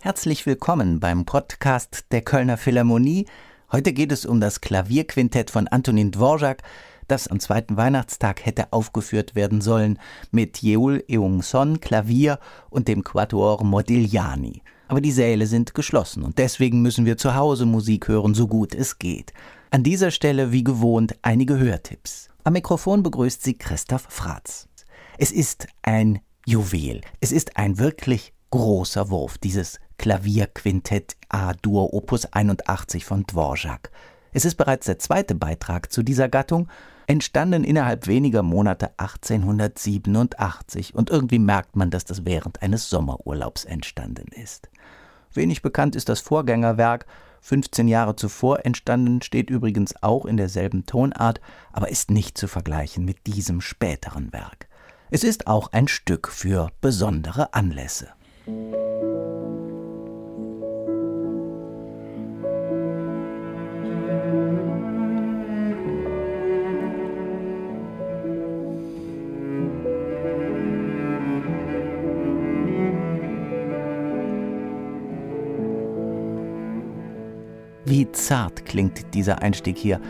Herzlich willkommen beim Podcast der Kölner Philharmonie. Heute geht es um das Klavierquintett von Antonin Dvorak, das am zweiten Weihnachtstag hätte aufgeführt werden sollen mit Yeul Eung-son Klavier und dem Quatuor Modigliani. Aber die Säle sind geschlossen und deswegen müssen wir zu Hause Musik hören, so gut es geht. An dieser Stelle, wie gewohnt, einige Hörtipps. Am Mikrofon begrüßt sie Christoph Fratz. Es ist ein Juwel. Es ist ein wirklich großer Wurf, dieses Klavierquintett A-Dur Opus 81 von Dvorak. Es ist bereits der zweite Beitrag zu dieser Gattung, entstanden innerhalb weniger Monate 1887 und irgendwie merkt man, dass das während eines Sommerurlaubs entstanden ist. Wenig bekannt ist das Vorgängerwerk, 15 Jahre zuvor entstanden, steht übrigens auch in derselben Tonart, aber ist nicht zu vergleichen mit diesem späteren Werk. Es ist auch ein Stück für besondere Anlässe. Zart klingt dieser Einstieg hier,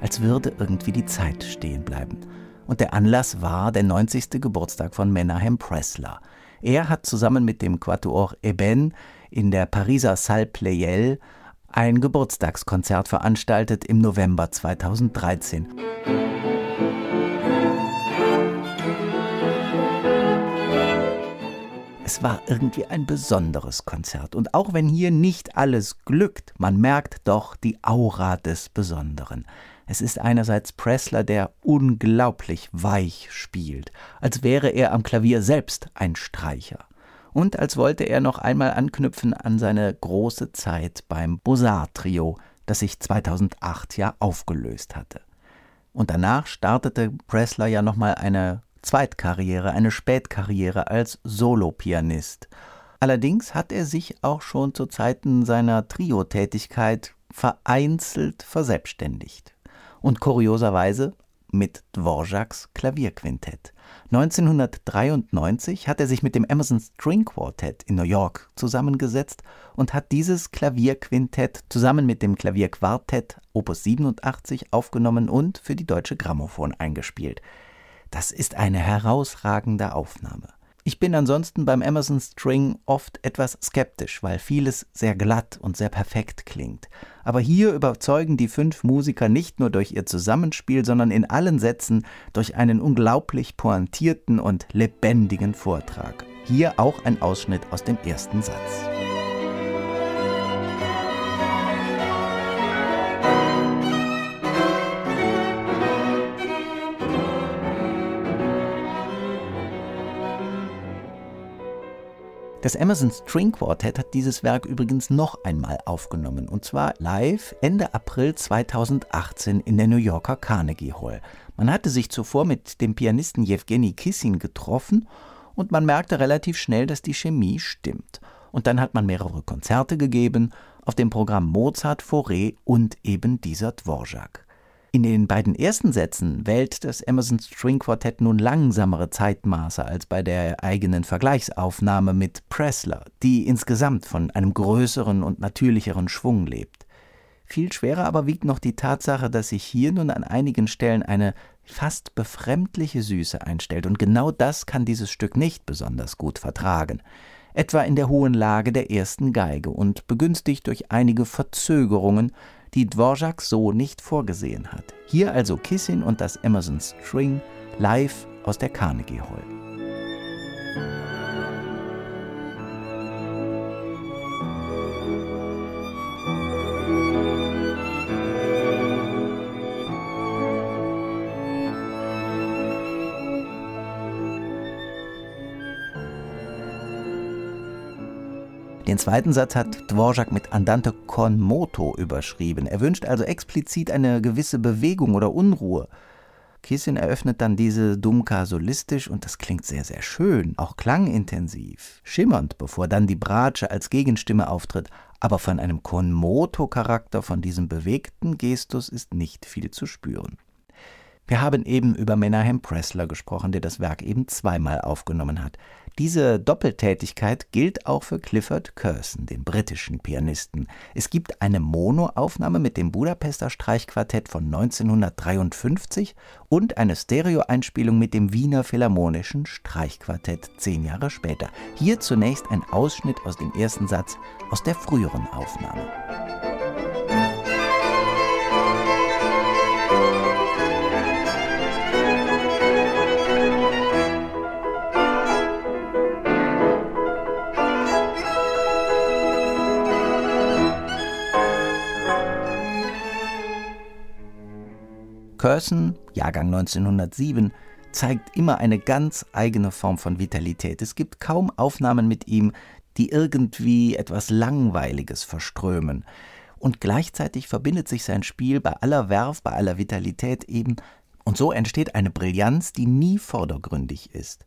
als würde irgendwie die Zeit stehen bleiben. Und der Anlass war der 90. Geburtstag von Menahem Pressler. Er hat zusammen mit dem Quatuor Eben in der Pariser Salle Pleyel ein Geburtstagskonzert veranstaltet im November 2013. Es war irgendwie ein besonderes Konzert. Und auch wenn hier nicht alles glückt, man merkt doch die Aura des Besonderen. Es ist einerseits Pressler, der unglaublich weich spielt, als wäre er am Klavier selbst ein Streicher. Und als wollte er noch einmal anknüpfen an seine große Zeit beim Bosar-Trio, das sich 2008 ja aufgelöst hatte. Und danach startete Pressler ja nochmal eine Zweitkarriere, eine Spätkarriere als Solopianist. Allerdings hat er sich auch schon zu Zeiten seiner Trio-Tätigkeit vereinzelt verselbstständigt. Und kurioserweise mit Dvoraks Klavierquintett. 1993 hat er sich mit dem Emerson String Quartet in New York zusammengesetzt und hat dieses Klavierquintett zusammen mit dem Klavierquartett Opus 87 aufgenommen und für die Deutsche Grammophon eingespielt. Das ist eine herausragende Aufnahme. Ich bin ansonsten beim Emerson String oft etwas skeptisch, weil vieles sehr glatt und sehr perfekt klingt. Aber hier überzeugen die fünf Musiker nicht nur durch ihr Zusammenspiel, sondern in allen Sätzen durch einen unglaublich pointierten und lebendigen Vortrag. Hier auch ein Ausschnitt aus dem ersten Satz. Das Emerson String Quartet hat dieses Werk übrigens noch einmal aufgenommen, und zwar live Ende April 2018 in der New Yorker Carnegie Hall. Man hatte sich zuvor mit dem Pianisten Jewgeni Kissin getroffen und man merkte relativ schnell, dass die Chemie stimmt. Und dann hat man mehrere Konzerte gegeben, auf dem Programm Mozart, Fauré und eben dieser Dvorak. In den beiden ersten Sätzen wählt das Emerson String Quartett nun langsamere Zeitmaße als bei der eigenen Vergleichsaufnahme mit Pressler, die insgesamt von einem größeren und natürlicheren Schwung lebt. Viel schwerer aber wiegt noch die Tatsache, dass sich hier nun an einigen Stellen eine fast befremdliche Süße einstellt, und genau das kann dieses Stück nicht besonders gut vertragen etwa in der hohen Lage der ersten Geige und begünstigt durch einige Verzögerungen, die Dvorak so nicht vorgesehen hat. Hier also Kissin und das Emerson String live aus der Carnegie Hall. Den zweiten Satz hat Dvorak mit Andante con moto überschrieben. Er wünscht also explizit eine gewisse Bewegung oder Unruhe. Kissin eröffnet dann diese Dumka solistisch und das klingt sehr, sehr schön, auch klangintensiv, schimmernd, bevor dann die Bratsche als Gegenstimme auftritt. Aber von einem Con moto Charakter, von diesem bewegten Gestus ist nicht viel zu spüren. Wir haben eben über Menahem Pressler gesprochen, der das Werk eben zweimal aufgenommen hat. Diese Doppeltätigkeit gilt auch für Clifford Curson, den britischen Pianisten. Es gibt eine Monoaufnahme mit dem Budapester Streichquartett von 1953 und eine Stereoeinspielung mit dem Wiener Philharmonischen Streichquartett zehn Jahre später. Hier zunächst ein Ausschnitt aus dem ersten Satz aus der früheren Aufnahme. Curson, Jahrgang 1907, zeigt immer eine ganz eigene Form von Vitalität. Es gibt kaum Aufnahmen mit ihm, die irgendwie etwas Langweiliges verströmen. Und gleichzeitig verbindet sich sein Spiel bei aller Werf, bei aller Vitalität eben, und so entsteht eine Brillanz, die nie vordergründig ist.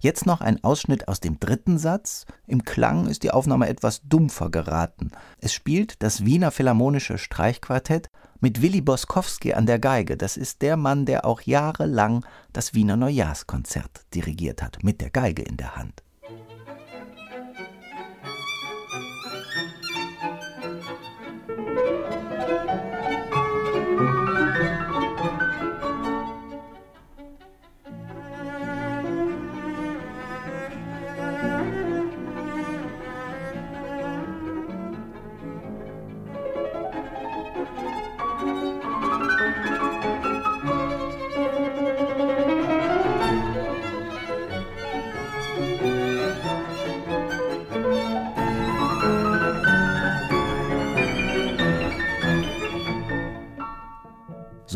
Jetzt noch ein Ausschnitt aus dem dritten Satz. Im Klang ist die Aufnahme etwas dumpfer geraten. Es spielt das Wiener Philharmonische Streichquartett mit Willi Boskowski an der Geige. Das ist der Mann, der auch jahrelang das Wiener Neujahrskonzert dirigiert hat, mit der Geige in der Hand.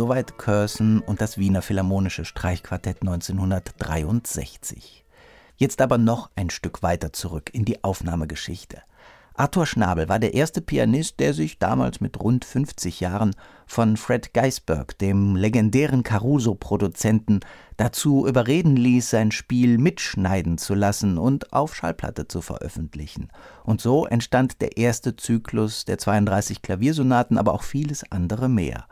Soweit Curson und das Wiener Philharmonische Streichquartett 1963. Jetzt aber noch ein Stück weiter zurück in die Aufnahmegeschichte. Arthur Schnabel war der erste Pianist, der sich damals mit rund 50 Jahren von Fred Geisberg, dem legendären Caruso-Produzenten, dazu überreden ließ, sein Spiel mitschneiden zu lassen und auf Schallplatte zu veröffentlichen. Und so entstand der erste Zyklus der 32 Klaviersonaten, aber auch vieles andere mehr.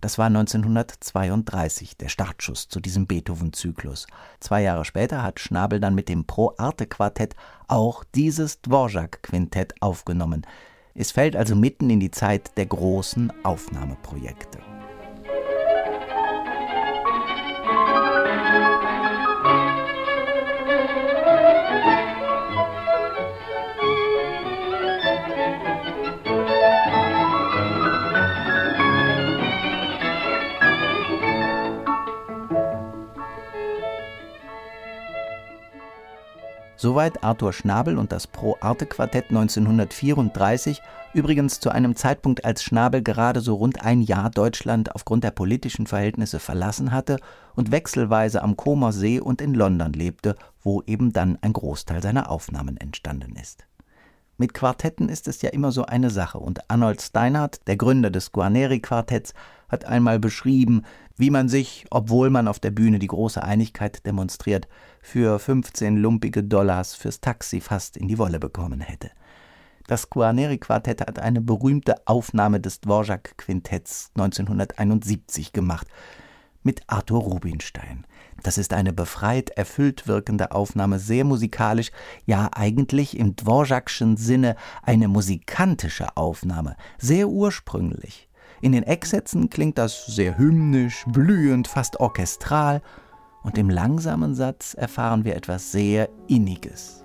Das war 1932 der Startschuss zu diesem Beethoven-Zyklus. Zwei Jahre später hat Schnabel dann mit dem Pro-Arte-Quartett auch dieses Dvorak-Quintett aufgenommen. Es fällt also mitten in die Zeit der großen Aufnahmeprojekte. Soweit Arthur Schnabel und das Pro-Arte-Quartett 1934, übrigens zu einem Zeitpunkt, als Schnabel gerade so rund ein Jahr Deutschland aufgrund der politischen Verhältnisse verlassen hatte und wechselweise am Comer See und in London lebte, wo eben dann ein Großteil seiner Aufnahmen entstanden ist. Mit Quartetten ist es ja immer so eine Sache, und Arnold Steinhardt, der Gründer des Guarneri-Quartetts, hat einmal beschrieben, wie man sich, obwohl man auf der Bühne die große Einigkeit demonstriert, für 15 lumpige Dollars fürs Taxi fast in die Wolle bekommen hätte. Das Guarneri-Quartett hat eine berühmte Aufnahme des Dvorak-Quintetts 1971 gemacht mit Arthur Rubinstein. Das ist eine befreit, erfüllt wirkende Aufnahme, sehr musikalisch, ja eigentlich im Dvorakschen Sinne eine musikantische Aufnahme, sehr ursprünglich. In den Ecksätzen klingt das sehr hymnisch, blühend, fast orchestral, und im langsamen Satz erfahren wir etwas sehr Inniges.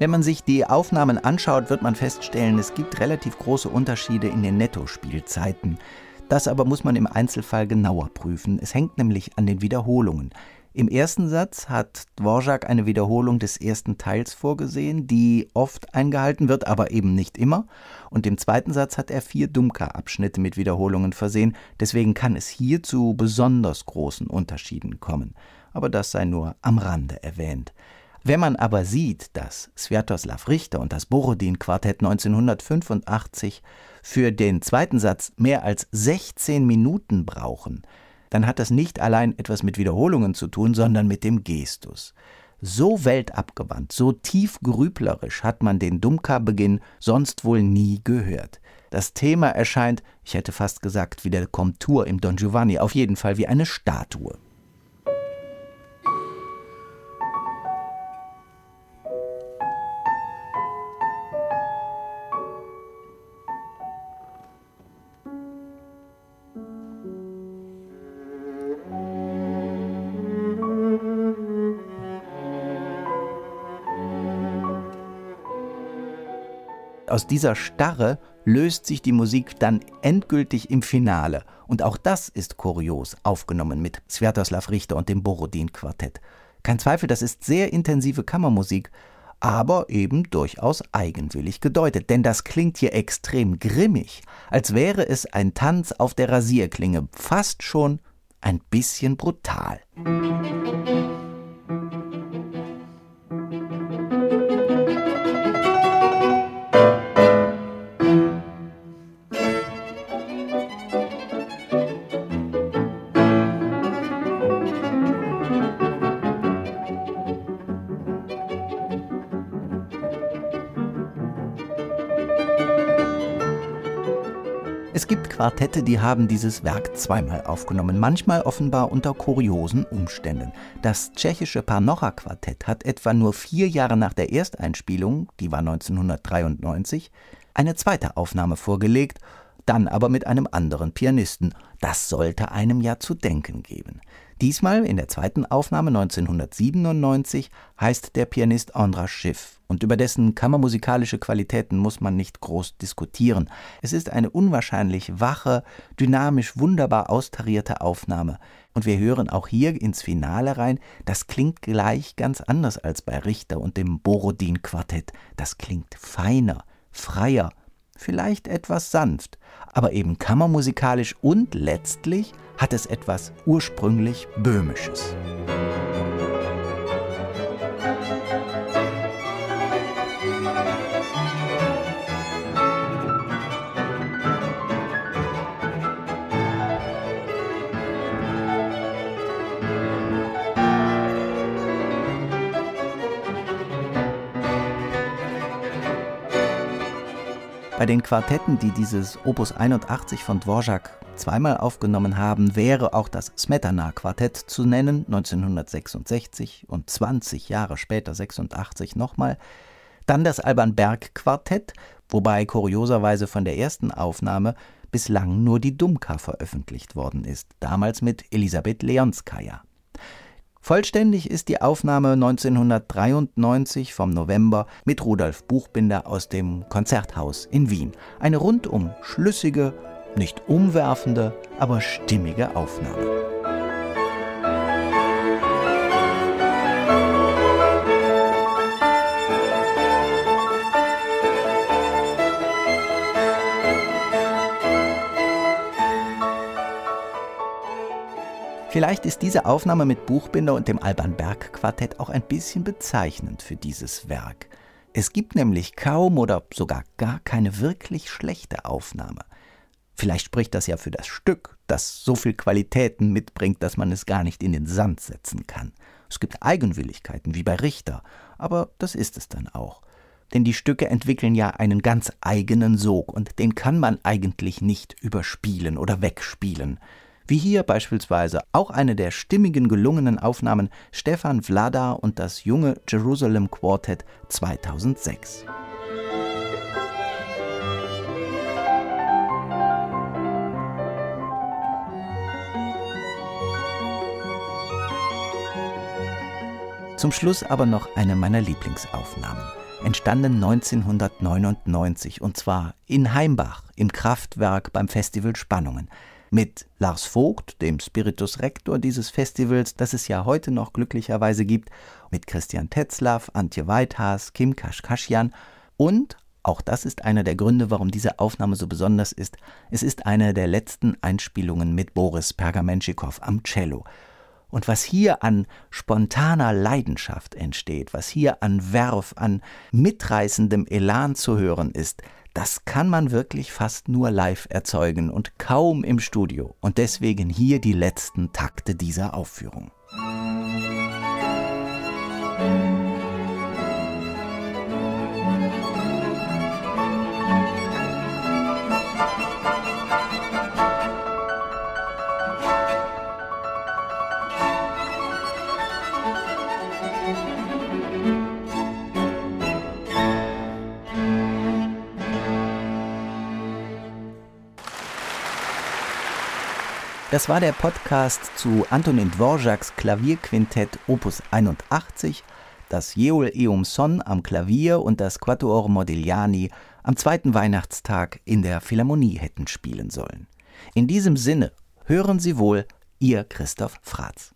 Wenn man sich die Aufnahmen anschaut, wird man feststellen, es gibt relativ große Unterschiede in den Nettospielzeiten. Das aber muss man im Einzelfall genauer prüfen. Es hängt nämlich an den Wiederholungen. Im ersten Satz hat Dvorak eine Wiederholung des ersten Teils vorgesehen, die oft eingehalten wird, aber eben nicht immer. Und im zweiten Satz hat er vier Dumka-Abschnitte mit Wiederholungen versehen, deswegen kann es hier zu besonders großen Unterschieden kommen. Aber das sei nur am Rande erwähnt. Wenn man aber sieht, dass Sviatoslav Richter und das Borodin-Quartett 1985 für den zweiten Satz mehr als 16 Minuten brauchen, dann hat das nicht allein etwas mit Wiederholungen zu tun, sondern mit dem Gestus. So weltabgewandt, so tiefgrüblerisch hat man den Dumka-Beginn sonst wohl nie gehört. Das Thema erscheint, ich hätte fast gesagt, wie der Komtur im Don Giovanni, auf jeden Fall wie eine Statue. Aus dieser Starre löst sich die Musik dann endgültig im Finale. Und auch das ist kurios aufgenommen mit Sviatoslav Richter und dem Borodin-Quartett. Kein Zweifel, das ist sehr intensive Kammermusik, aber eben durchaus eigenwillig gedeutet, denn das klingt hier extrem grimmig, als wäre es ein Tanz auf der Rasierklinge, fast schon ein bisschen brutal. Musik Quartette, die haben dieses Werk zweimal aufgenommen, manchmal offenbar unter kuriosen Umständen. Das tschechische Parnocha-Quartett hat etwa nur vier Jahre nach der Ersteinspielung, die war 1993, eine zweite Aufnahme vorgelegt, dann aber mit einem anderen Pianisten. Das sollte einem ja zu denken geben. Diesmal in der zweiten Aufnahme 1997 heißt der Pianist Andras Schiff und über dessen kammermusikalische Qualitäten muss man nicht groß diskutieren. Es ist eine unwahrscheinlich wache, dynamisch wunderbar austarierte Aufnahme. Und wir hören auch hier ins Finale rein, das klingt gleich ganz anders als bei Richter und dem Borodin-Quartett. Das klingt feiner, freier, vielleicht etwas sanft, aber eben kammermusikalisch und letztlich hat es etwas ursprünglich Böhmisches. Bei den Quartetten, die dieses Opus 81 von Dvorak zweimal aufgenommen haben, wäre auch das Smetana-Quartett zu nennen, 1966 und 20 Jahre später, 86 nochmal. Dann das Alban Berg-Quartett, wobei kurioserweise von der ersten Aufnahme bislang nur die Dumka veröffentlicht worden ist, damals mit Elisabeth Leonskaya. Vollständig ist die Aufnahme 1993 vom November mit Rudolf Buchbinder aus dem Konzerthaus in Wien. Eine rundum schlüssige, nicht umwerfende, aber stimmige Aufnahme. Vielleicht ist diese Aufnahme mit Buchbinder und dem Alban Berg Quartett auch ein bisschen bezeichnend für dieses Werk. Es gibt nämlich kaum oder sogar gar keine wirklich schlechte Aufnahme. Vielleicht spricht das ja für das Stück, das so viel Qualitäten mitbringt, dass man es gar nicht in den Sand setzen kann. Es gibt Eigenwilligkeiten wie bei Richter, aber das ist es dann auch. Denn die Stücke entwickeln ja einen ganz eigenen Sog und den kann man eigentlich nicht überspielen oder wegspielen wie hier beispielsweise auch eine der stimmigen gelungenen Aufnahmen Stefan Vlada und das junge Jerusalem Quartet 2006. Zum Schluss aber noch eine meiner Lieblingsaufnahmen. Entstanden 1999 und zwar in Heimbach im Kraftwerk beim Festival Spannungen. mit Lars Vogt, dem Spiritus Rector dieses Festivals, das es ja heute noch glücklicherweise gibt, mit Christian Tetzlaff, Antje Weithaas, Kim Kaschkaschian und auch das ist einer der Gründe, warum diese Aufnahme so besonders ist. Es ist eine der letzten Einspielungen mit Boris Pergamenschikow am Cello. Und was hier an spontaner Leidenschaft entsteht, was hier an Werf, an mitreißendem Elan zu hören ist, das kann man wirklich fast nur live erzeugen und kaum im Studio. Und deswegen hier die letzten Takte dieser Aufführung. Das war der Podcast zu Antonin Dvorak's Klavierquintett Opus 81, das Jeol Eum Son am Klavier und das Quatuor Modigliani am zweiten Weihnachtstag in der Philharmonie hätten spielen sollen. In diesem Sinne hören Sie wohl, Ihr Christoph Fratz.